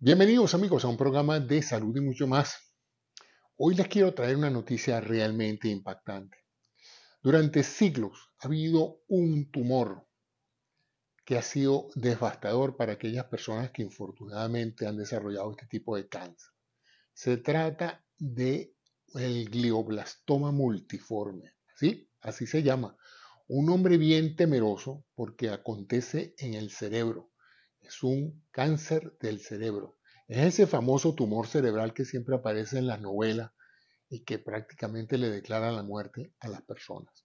Bienvenidos amigos a un programa de salud y mucho más. Hoy les quiero traer una noticia realmente impactante. Durante siglos ha habido un tumor que ha sido devastador para aquellas personas que infortunadamente han desarrollado este tipo de cáncer. Se trata de el glioblastoma multiforme, ¿sí? Así se llama. Un nombre bien temeroso porque acontece en el cerebro es un cáncer del cerebro. Es ese famoso tumor cerebral que siempre aparece en las novelas y que prácticamente le declara la muerte a las personas.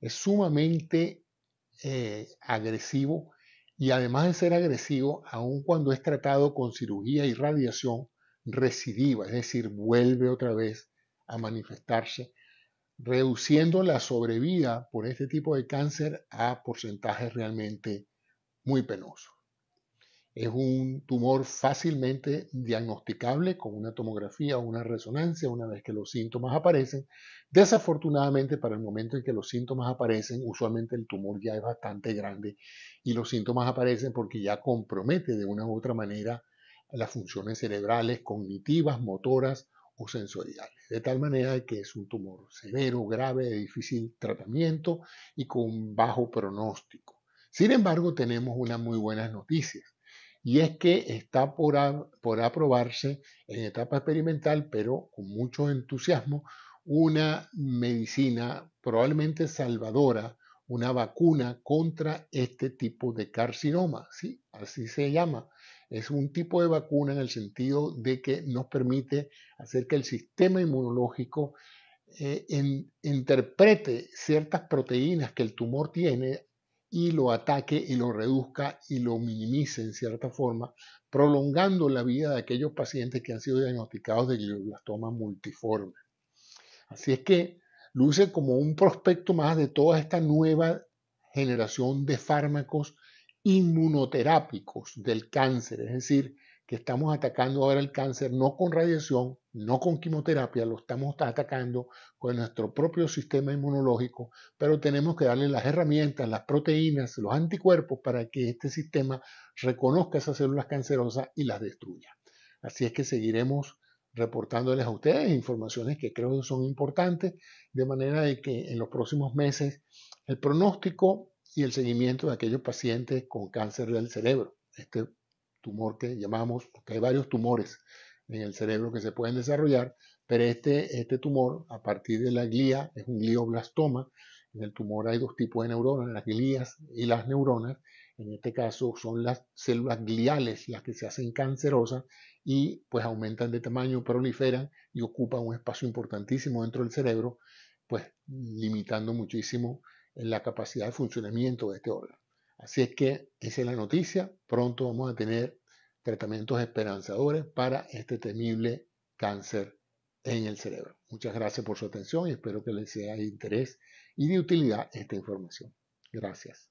Es sumamente eh, agresivo y además de ser agresivo, aun cuando es tratado con cirugía y radiación, recidiva, es decir, vuelve otra vez a manifestarse, reduciendo la sobrevida por este tipo de cáncer a porcentajes realmente muy penosos. Es un tumor fácilmente diagnosticable con una tomografía o una resonancia una vez que los síntomas aparecen. Desafortunadamente, para el momento en que los síntomas aparecen, usualmente el tumor ya es bastante grande y los síntomas aparecen porque ya compromete de una u otra manera las funciones cerebrales, cognitivas, motoras o sensoriales. De tal manera que es un tumor severo, grave, de difícil tratamiento y con bajo pronóstico. Sin embargo, tenemos unas muy buenas noticias y es que está por, aprobarse en etapa experimental, pero con mucho entusiasmo, una medicina probablemente salvadora, una vacuna contra este tipo de carcinoma, ¿sí? Así se llama. Es un tipo de vacuna en el sentido de que nos permite hacer que el sistema inmunológico eh, interprete ciertas proteínas que el tumor tiene y lo ataque y lo reduzca y lo minimice en cierta forma, prolongando la vida de aquellos pacientes que han sido diagnosticados de glioblastoma multiforme. Así es que luce como un prospecto más de toda esta nueva generación de fármacos inmunoterápicos del cáncer, es decir, que estamos atacando ahora el cáncer no con radiación, no con quimioterapia, lo estamos atacando con nuestro propio sistema inmunológico, pero tenemos que darle las herramientas, las proteínas, los anticuerpos para que este sistema reconozca esas células cancerosas y las destruya. Así es que seguiremos reportándoles a ustedes informaciones que creo que son importantes, de manera de que en los próximos meses el pronóstico y el seguimiento de aquellos pacientes con cáncer del cerebro, este tumor que llamamos, porque hay varios tumores en el cerebro que se pueden desarrollar, pero este, este tumor, a partir de la glía, es un glioblastoma. En el tumor hay dos tipos de neuronas, las glías y las neuronas. En este caso son las células gliales las que se hacen cancerosas y pues aumentan de tamaño, proliferan y ocupan un espacio importantísimo dentro del cerebro, pues limitando muchísimo la capacidad de funcionamiento de este órgano. Así es que esa es la noticia. Pronto vamos a tener tratamientos esperanzadores para este temible cáncer en el cerebro. Muchas gracias por su atención y espero que les sea de interés y de utilidad esta información. Gracias.